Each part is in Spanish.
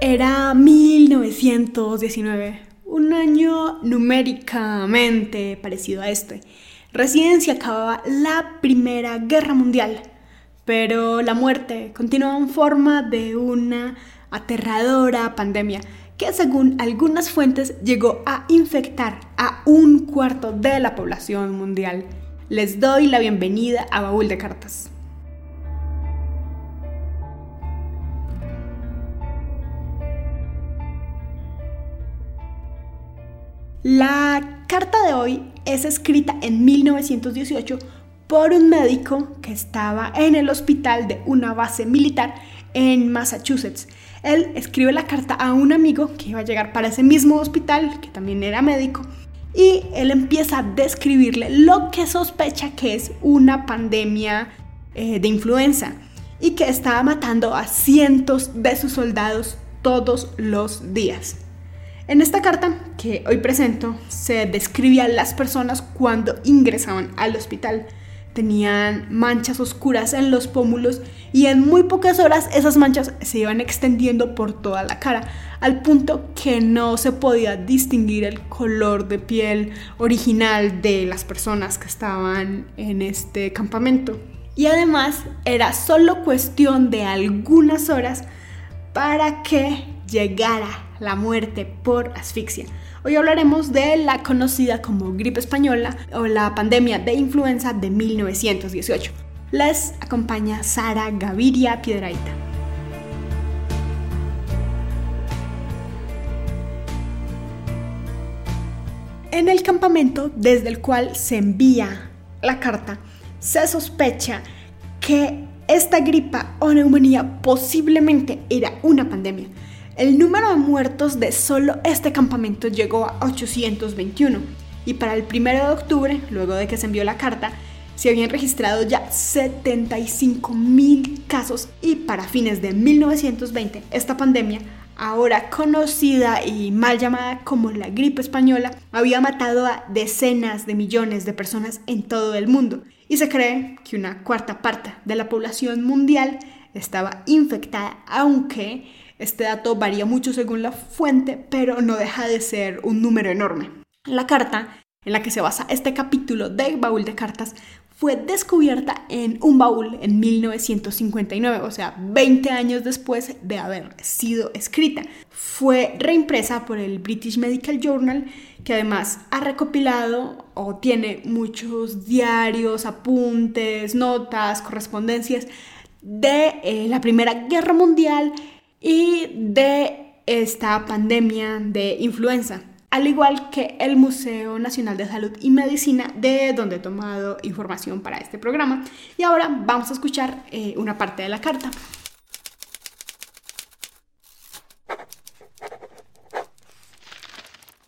Era 1919, un año numéricamente parecido a este. Recién se acababa la Primera Guerra Mundial, pero la muerte continuaba en forma de una aterradora pandemia que según algunas fuentes llegó a infectar a un cuarto de la población mundial. Les doy la bienvenida a Baúl de Cartas. La carta de hoy es escrita en 1918 por un médico que estaba en el hospital de una base militar en Massachusetts. Él escribe la carta a un amigo que iba a llegar para ese mismo hospital, que también era médico, y él empieza a describirle lo que sospecha que es una pandemia eh, de influenza y que estaba matando a cientos de sus soldados todos los días. En esta carta que hoy presento se describían las personas cuando ingresaban al hospital. Tenían manchas oscuras en los pómulos y en muy pocas horas esas manchas se iban extendiendo por toda la cara, al punto que no se podía distinguir el color de piel original de las personas que estaban en este campamento. Y además era solo cuestión de algunas horas para que llegara la muerte por asfixia. Hoy hablaremos de la conocida como gripe española o la pandemia de influenza de 1918. Les acompaña Sara Gaviria Piedraita. En el campamento desde el cual se envía la carta, se sospecha que esta gripa o neumonía posiblemente era una pandemia. El número de muertos de solo este campamento llegó a 821 y para el 1 de octubre, luego de que se envió la carta, se habían registrado ya 75 mil casos y para fines de 1920 esta pandemia, ahora conocida y mal llamada como la gripe española, había matado a decenas de millones de personas en todo el mundo. Y se cree que una cuarta parte de la población mundial estaba infectada, aunque este dato varía mucho según la fuente, pero no deja de ser un número enorme. La carta en la que se basa este capítulo de Baúl de Cartas fue descubierta en un baúl en 1959, o sea, 20 años después de haber sido escrita. Fue reimpresa por el British Medical Journal, que además ha recopilado o tiene muchos diarios, apuntes, notas, correspondencias de eh, la Primera Guerra Mundial y de esta pandemia de influenza, al igual que el Museo Nacional de Salud y Medicina, de donde he tomado información para este programa. Y ahora vamos a escuchar eh, una parte de la carta.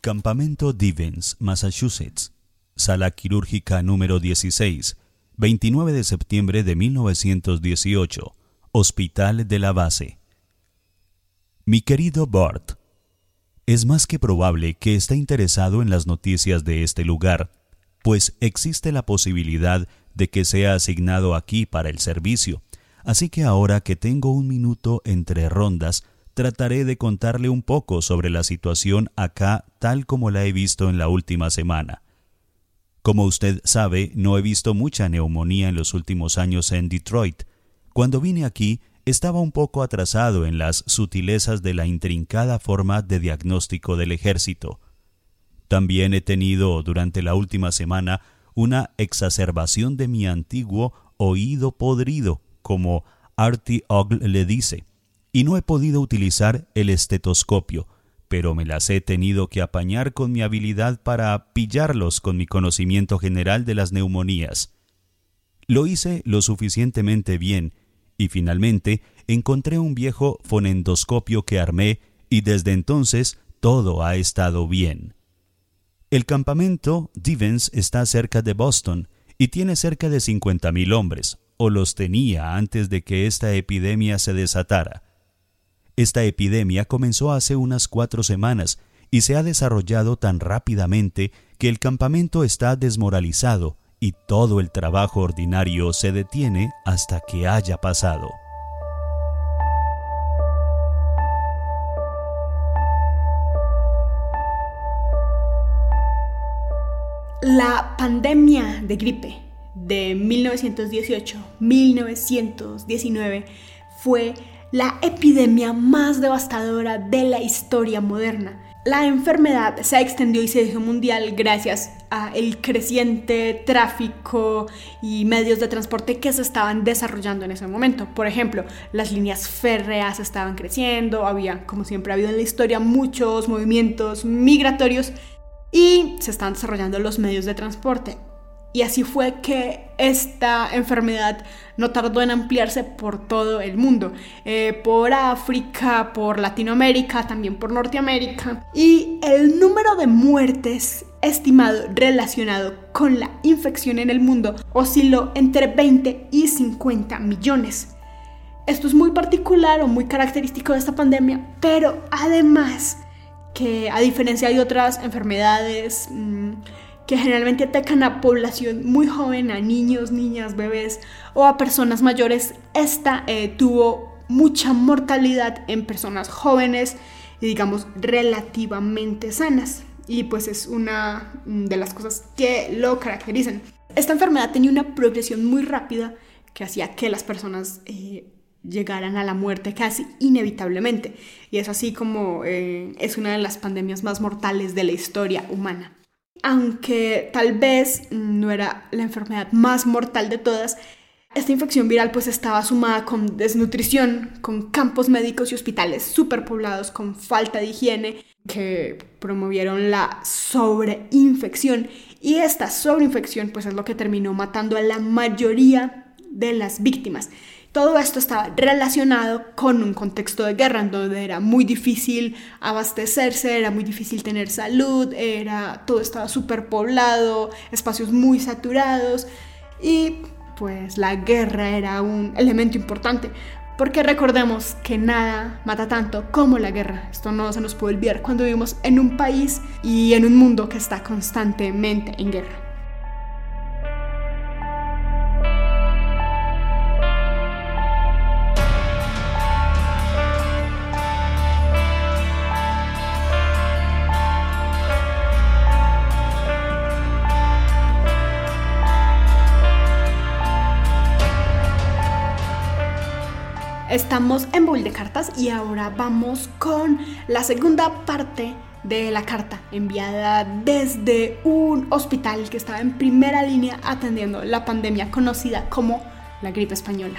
Campamento Divens, Massachusetts. Sala quirúrgica número 16, 29 de septiembre de 1918. Hospital de la Base. Mi querido Bart, es más que probable que esté interesado en las noticias de este lugar, pues existe la posibilidad de que sea asignado aquí para el servicio, así que ahora que tengo un minuto entre rondas, trataré de contarle un poco sobre la situación acá tal como la he visto en la última semana. Como usted sabe, no he visto mucha neumonía en los últimos años en Detroit. Cuando vine aquí, estaba un poco atrasado en las sutilezas de la intrincada forma de diagnóstico del ejército. También he tenido durante la última semana una exacerbación de mi antiguo oído podrido, como Artie Ogle le dice, y no he podido utilizar el estetoscopio, pero me las he tenido que apañar con mi habilidad para pillarlos con mi conocimiento general de las neumonías. Lo hice lo suficientemente bien y finalmente encontré un viejo fonendoscopio que armé y desde entonces todo ha estado bien. El campamento Divens está cerca de Boston y tiene cerca de 50.000 hombres, o los tenía antes de que esta epidemia se desatara. Esta epidemia comenzó hace unas cuatro semanas y se ha desarrollado tan rápidamente que el campamento está desmoralizado y todo el trabajo ordinario se detiene hasta que haya pasado. La pandemia de gripe de 1918-1919 fue la epidemia más devastadora de la historia moderna. La enfermedad se extendió y se hizo mundial gracias al creciente tráfico y medios de transporte que se estaban desarrollando en ese momento. Por ejemplo, las líneas férreas estaban creciendo, había, como siempre ha habido en la historia, muchos movimientos migratorios y se estaban desarrollando los medios de transporte. Y así fue que esta enfermedad no tardó en ampliarse por todo el mundo, eh, por África, por Latinoamérica, también por Norteamérica. Y el número de muertes estimado relacionado con la infección en el mundo osciló entre 20 y 50 millones. Esto es muy particular o muy característico de esta pandemia, pero además que a diferencia de otras enfermedades, mm, que generalmente atacan a población muy joven, a niños, niñas, bebés o a personas mayores, esta eh, tuvo mucha mortalidad en personas jóvenes y digamos relativamente sanas. Y pues es una de las cosas que lo caracterizan. Esta enfermedad tenía una progresión muy rápida que hacía que las personas eh, llegaran a la muerte casi inevitablemente. Y es así como eh, es una de las pandemias más mortales de la historia humana aunque tal vez no era la enfermedad más mortal de todas, esta infección viral pues estaba sumada con desnutrición, con campos médicos y hospitales superpoblados, con falta de higiene, que promovieron la sobreinfección. Y esta sobreinfección pues es lo que terminó matando a la mayoría de las víctimas. Todo esto estaba relacionado con un contexto de guerra en donde era muy difícil abastecerse, era muy difícil tener salud, era, todo estaba superpoblado, espacios muy saturados y pues la guerra era un elemento importante. Porque recordemos que nada mata tanto como la guerra. Esto no se nos puede olvidar cuando vivimos en un país y en un mundo que está constantemente en guerra. Estamos en Bowl de Cartas y ahora vamos con la segunda parte de la carta enviada desde un hospital que estaba en primera línea atendiendo la pandemia conocida como la gripe española.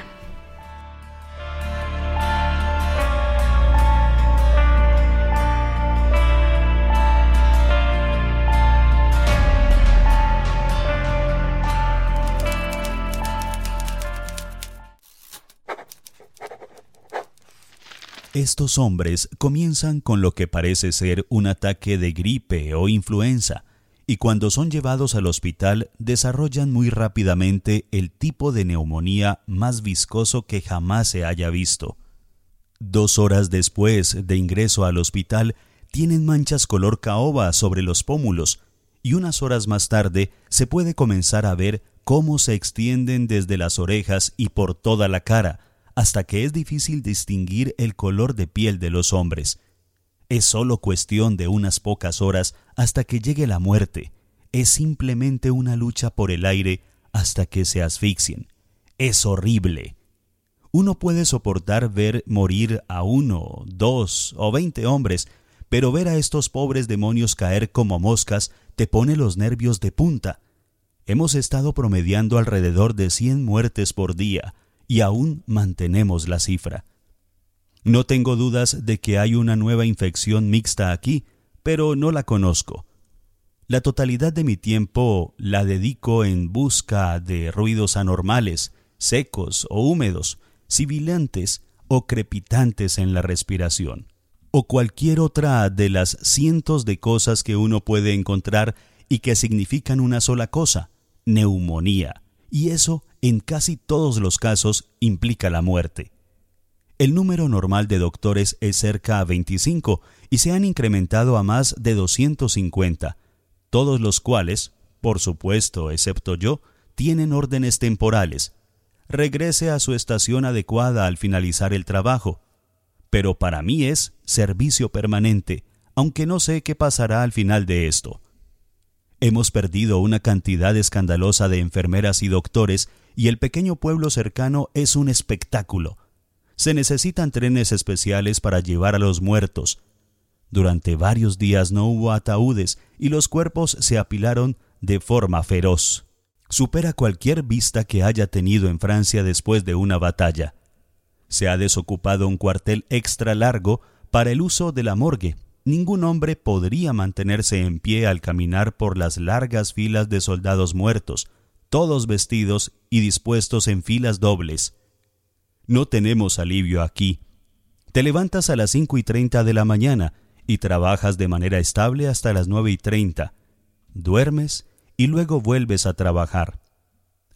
Estos hombres comienzan con lo que parece ser un ataque de gripe o influenza, y cuando son llevados al hospital desarrollan muy rápidamente el tipo de neumonía más viscoso que jamás se haya visto. Dos horas después de ingreso al hospital tienen manchas color caoba sobre los pómulos, y unas horas más tarde se puede comenzar a ver cómo se extienden desde las orejas y por toda la cara, hasta que es difícil distinguir el color de piel de los hombres. Es solo cuestión de unas pocas horas hasta que llegue la muerte. Es simplemente una lucha por el aire hasta que se asfixien. Es horrible. Uno puede soportar ver morir a uno, dos o veinte hombres, pero ver a estos pobres demonios caer como moscas te pone los nervios de punta. Hemos estado promediando alrededor de cien muertes por día, y aún mantenemos la cifra. No tengo dudas de que hay una nueva infección mixta aquí, pero no la conozco. La totalidad de mi tiempo la dedico en busca de ruidos anormales, secos o húmedos, sibilantes o crepitantes en la respiración, o cualquier otra de las cientos de cosas que uno puede encontrar y que significan una sola cosa, neumonía, y eso en casi todos los casos implica la muerte. El número normal de doctores es cerca a 25 y se han incrementado a más de 250, todos los cuales, por supuesto, excepto yo, tienen órdenes temporales. Regrese a su estación adecuada al finalizar el trabajo. Pero para mí es servicio permanente, aunque no sé qué pasará al final de esto. Hemos perdido una cantidad escandalosa de enfermeras y doctores y el pequeño pueblo cercano es un espectáculo. Se necesitan trenes especiales para llevar a los muertos. Durante varios días no hubo ataúdes y los cuerpos se apilaron de forma feroz. Supera cualquier vista que haya tenido en Francia después de una batalla. Se ha desocupado un cuartel extra largo para el uso de la morgue. Ningún hombre podría mantenerse en pie al caminar por las largas filas de soldados muertos, todos vestidos y dispuestos en filas dobles. No tenemos alivio aquí. Te levantas a las cinco y treinta de la mañana y trabajas de manera estable hasta las nueve y treinta. Duermes y luego vuelves a trabajar.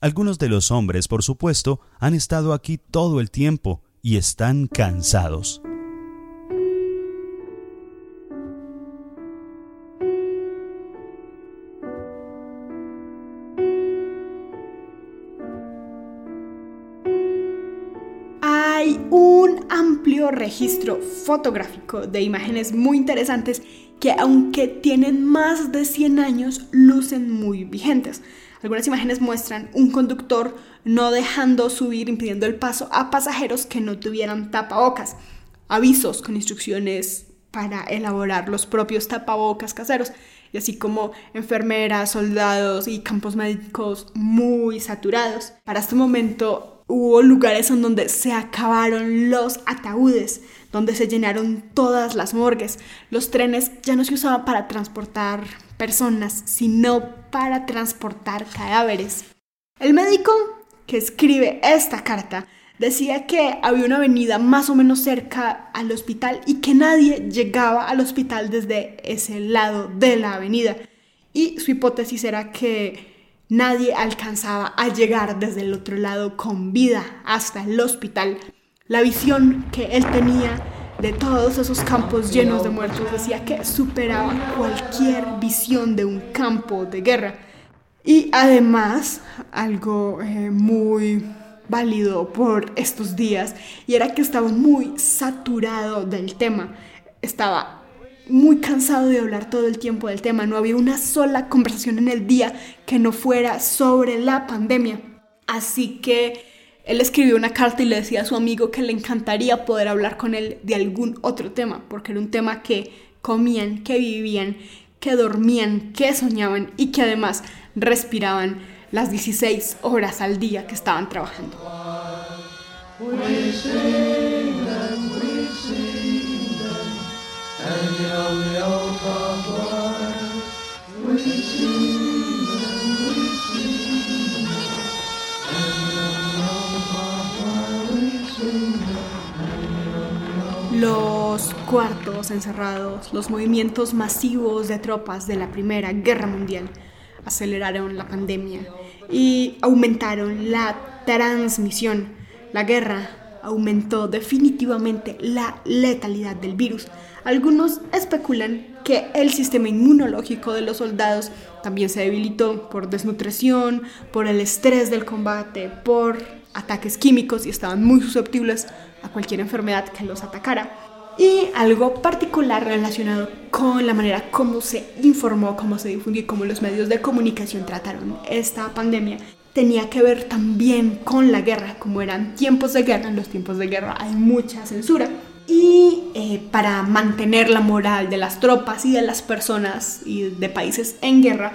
Algunos de los hombres, por supuesto, han estado aquí todo el tiempo y están cansados. Registro fotográfico de imágenes muy interesantes que aunque tienen más de 100 años, lucen muy vigentes. Algunas imágenes muestran un conductor no dejando subir, impidiendo el paso a pasajeros que no tuvieran tapabocas. Avisos con instrucciones para elaborar los propios tapabocas caseros, y así como enfermeras, soldados y campos médicos muy saturados. Para este momento Hubo lugares en donde se acabaron los ataúdes, donde se llenaron todas las morgues. Los trenes ya no se usaban para transportar personas, sino para transportar cadáveres. El médico que escribe esta carta decía que había una avenida más o menos cerca al hospital y que nadie llegaba al hospital desde ese lado de la avenida. Y su hipótesis era que Nadie alcanzaba a llegar desde el otro lado con vida hasta el hospital. La visión que él tenía de todos esos campos llenos de muertos decía que superaba cualquier visión de un campo de guerra. Y además, algo eh, muy válido por estos días, y era que estaba muy saturado del tema. Estaba muy cansado de hablar todo el tiempo del tema. No había una sola conversación en el día que no fuera sobre la pandemia. Así que él escribió una carta y le decía a su amigo que le encantaría poder hablar con él de algún otro tema, porque era un tema que comían, que vivían, que dormían, que soñaban y que además respiraban las 16 horas al día que estaban trabajando. Los cuartos encerrados, los movimientos masivos de tropas de la Primera Guerra Mundial aceleraron la pandemia y aumentaron la transmisión. La guerra aumentó definitivamente la letalidad del virus. Algunos especulan que el sistema inmunológico de los soldados también se debilitó por desnutrición, por el estrés del combate, por ataques químicos y estaban muy susceptibles a cualquier enfermedad que los atacara. Y algo particular relacionado con la manera como se informó, cómo se difundió y cómo los medios de comunicación trataron esta pandemia tenía que ver también con la guerra. Como eran tiempos de guerra, en los tiempos de guerra hay mucha censura. Y eh, para mantener la moral de las tropas y de las personas y de países en guerra,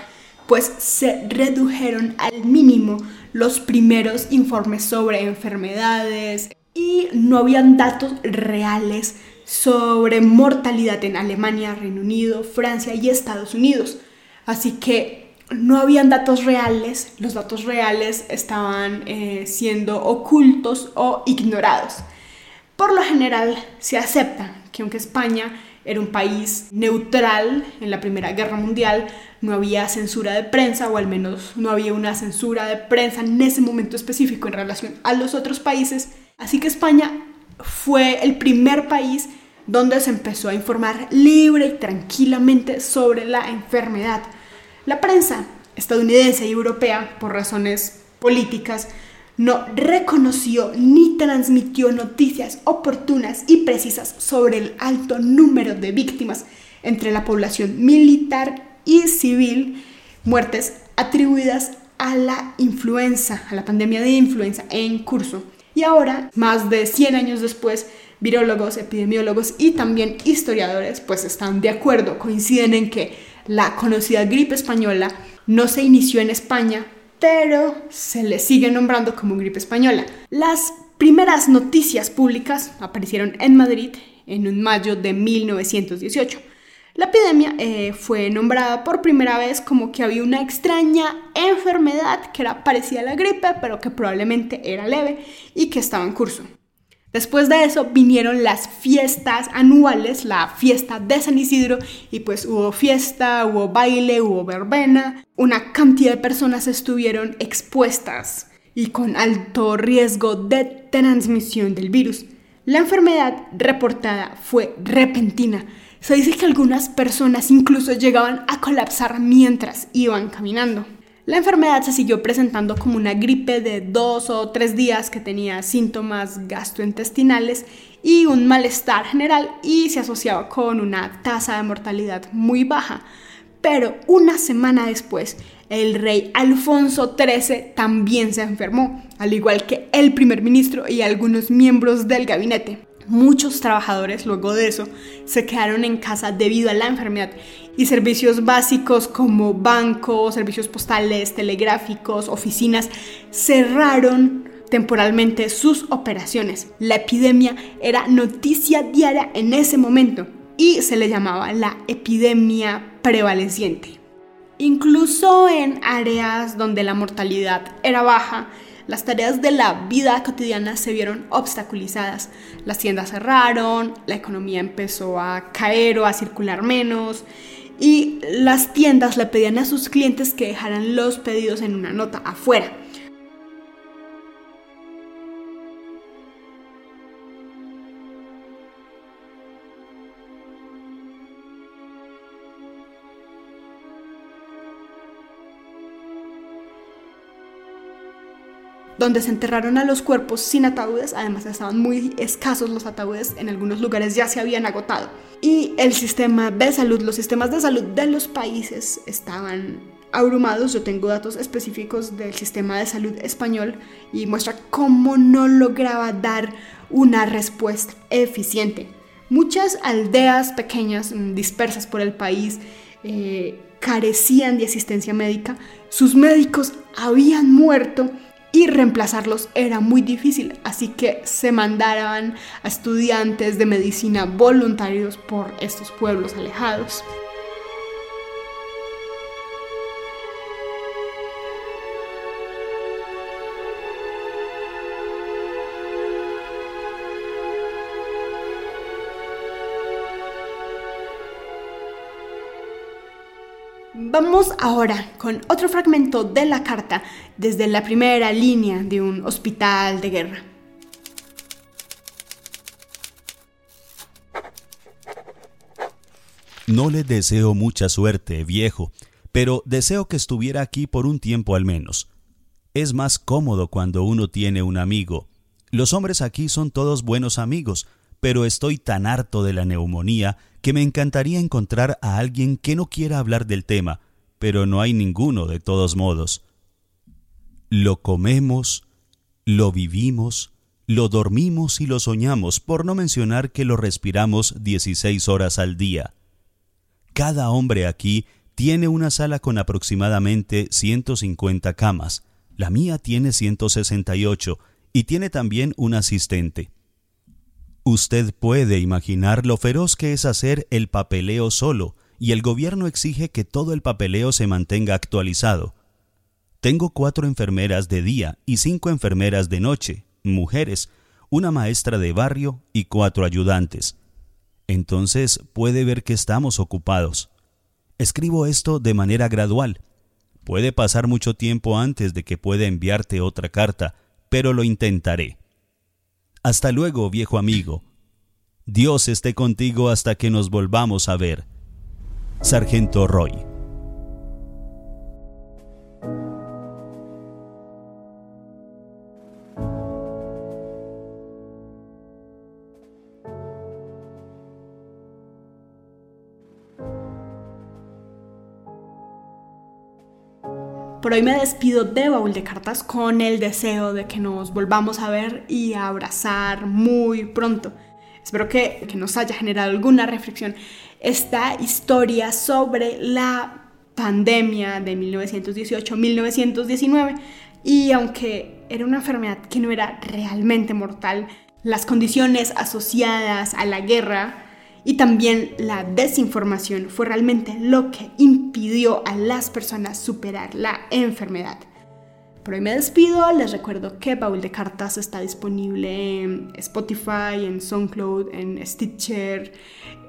pues se redujeron al mínimo los primeros informes sobre enfermedades y no habían datos reales sobre mortalidad en Alemania, Reino Unido, Francia y Estados Unidos. Así que no habían datos reales, los datos reales estaban eh, siendo ocultos o ignorados. Por lo general se acepta que aunque España era un país neutral en la Primera Guerra Mundial, no había censura de prensa, o al menos no había una censura de prensa en ese momento específico en relación a los otros países. Así que España fue el primer país donde se empezó a informar libre y tranquilamente sobre la enfermedad. La prensa estadounidense y europea, por razones políticas, no reconoció ni transmitió noticias oportunas y precisas sobre el alto número de víctimas entre la población militar y civil muertes atribuidas a la influenza, a la pandemia de influenza en curso. Y ahora, más de 100 años después, virólogos, epidemiólogos y también historiadores pues están de acuerdo, coinciden en que la conocida gripe española no se inició en España, pero se le sigue nombrando como gripe española. Las primeras noticias públicas aparecieron en Madrid en mayo de 1918. La epidemia eh, fue nombrada por primera vez como que había una extraña enfermedad que era parecida a la gripe, pero que probablemente era leve y que estaba en curso. Después de eso vinieron las fiestas anuales, la fiesta de San Isidro, y pues hubo fiesta, hubo baile, hubo verbena. Una cantidad de personas estuvieron expuestas y con alto riesgo de transmisión del virus. La enfermedad reportada fue repentina. Se dice que algunas personas incluso llegaban a colapsar mientras iban caminando. La enfermedad se siguió presentando como una gripe de dos o tres días que tenía síntomas gastrointestinales y un malestar general y se asociaba con una tasa de mortalidad muy baja. Pero una semana después, el rey Alfonso XIII también se enfermó, al igual que el primer ministro y algunos miembros del gabinete. Muchos trabajadores luego de eso se quedaron en casa debido a la enfermedad y servicios básicos como bancos, servicios postales, telegráficos, oficinas cerraron temporalmente sus operaciones. La epidemia era noticia diaria en ese momento y se le llamaba la epidemia prevaleciente. Incluso en áreas donde la mortalidad era baja, las tareas de la vida cotidiana se vieron obstaculizadas. Las tiendas cerraron, la economía empezó a caer o a circular menos y las tiendas le pedían a sus clientes que dejaran los pedidos en una nota afuera. donde se enterraron a los cuerpos sin ataúdes, además estaban muy escasos los ataúdes, en algunos lugares ya se habían agotado. Y el sistema de salud, los sistemas de salud de los países estaban abrumados. Yo tengo datos específicos del sistema de salud español y muestra cómo no lograba dar una respuesta eficiente. Muchas aldeas pequeñas mm, dispersas por el país eh, carecían de asistencia médica. Sus médicos habían muerto y reemplazarlos era muy difícil, así que se mandaban a estudiantes de medicina voluntarios por estos pueblos alejados. Vamos ahora con otro fragmento de la carta desde la primera línea de un hospital de guerra. No le deseo mucha suerte, viejo, pero deseo que estuviera aquí por un tiempo al menos. Es más cómodo cuando uno tiene un amigo. Los hombres aquí son todos buenos amigos, pero estoy tan harto de la neumonía que me encantaría encontrar a alguien que no quiera hablar del tema, pero no hay ninguno de todos modos. Lo comemos, lo vivimos, lo dormimos y lo soñamos, por no mencionar que lo respiramos 16 horas al día. Cada hombre aquí tiene una sala con aproximadamente 150 camas, la mía tiene 168 y tiene también un asistente. Usted puede imaginar lo feroz que es hacer el papeleo solo, y el gobierno exige que todo el papeleo se mantenga actualizado. Tengo cuatro enfermeras de día y cinco enfermeras de noche, mujeres, una maestra de barrio y cuatro ayudantes. Entonces puede ver que estamos ocupados. Escribo esto de manera gradual. Puede pasar mucho tiempo antes de que pueda enviarte otra carta, pero lo intentaré. Hasta luego, viejo amigo. Dios esté contigo hasta que nos volvamos a ver. Sargento Roy. Por hoy me despido de Baúl de Cartas con el deseo de que nos volvamos a ver y a abrazar muy pronto. Espero que, que nos haya generado alguna reflexión esta historia sobre la pandemia de 1918-1919 y aunque era una enfermedad que no era realmente mortal, las condiciones asociadas a la guerra y también la desinformación fue realmente lo que impidió a las personas superar la enfermedad. Por hoy me despido, les recuerdo que Baúl de Cartas está disponible en Spotify, en SoundCloud, en Stitcher,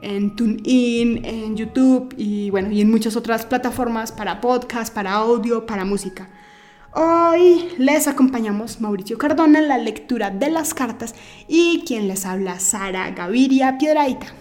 en TuneIn, en YouTube y bueno, y en muchas otras plataformas para podcast, para audio, para música. Hoy les acompañamos Mauricio Cardona en la lectura de las cartas y quien les habla Sara Gaviria Piedraita.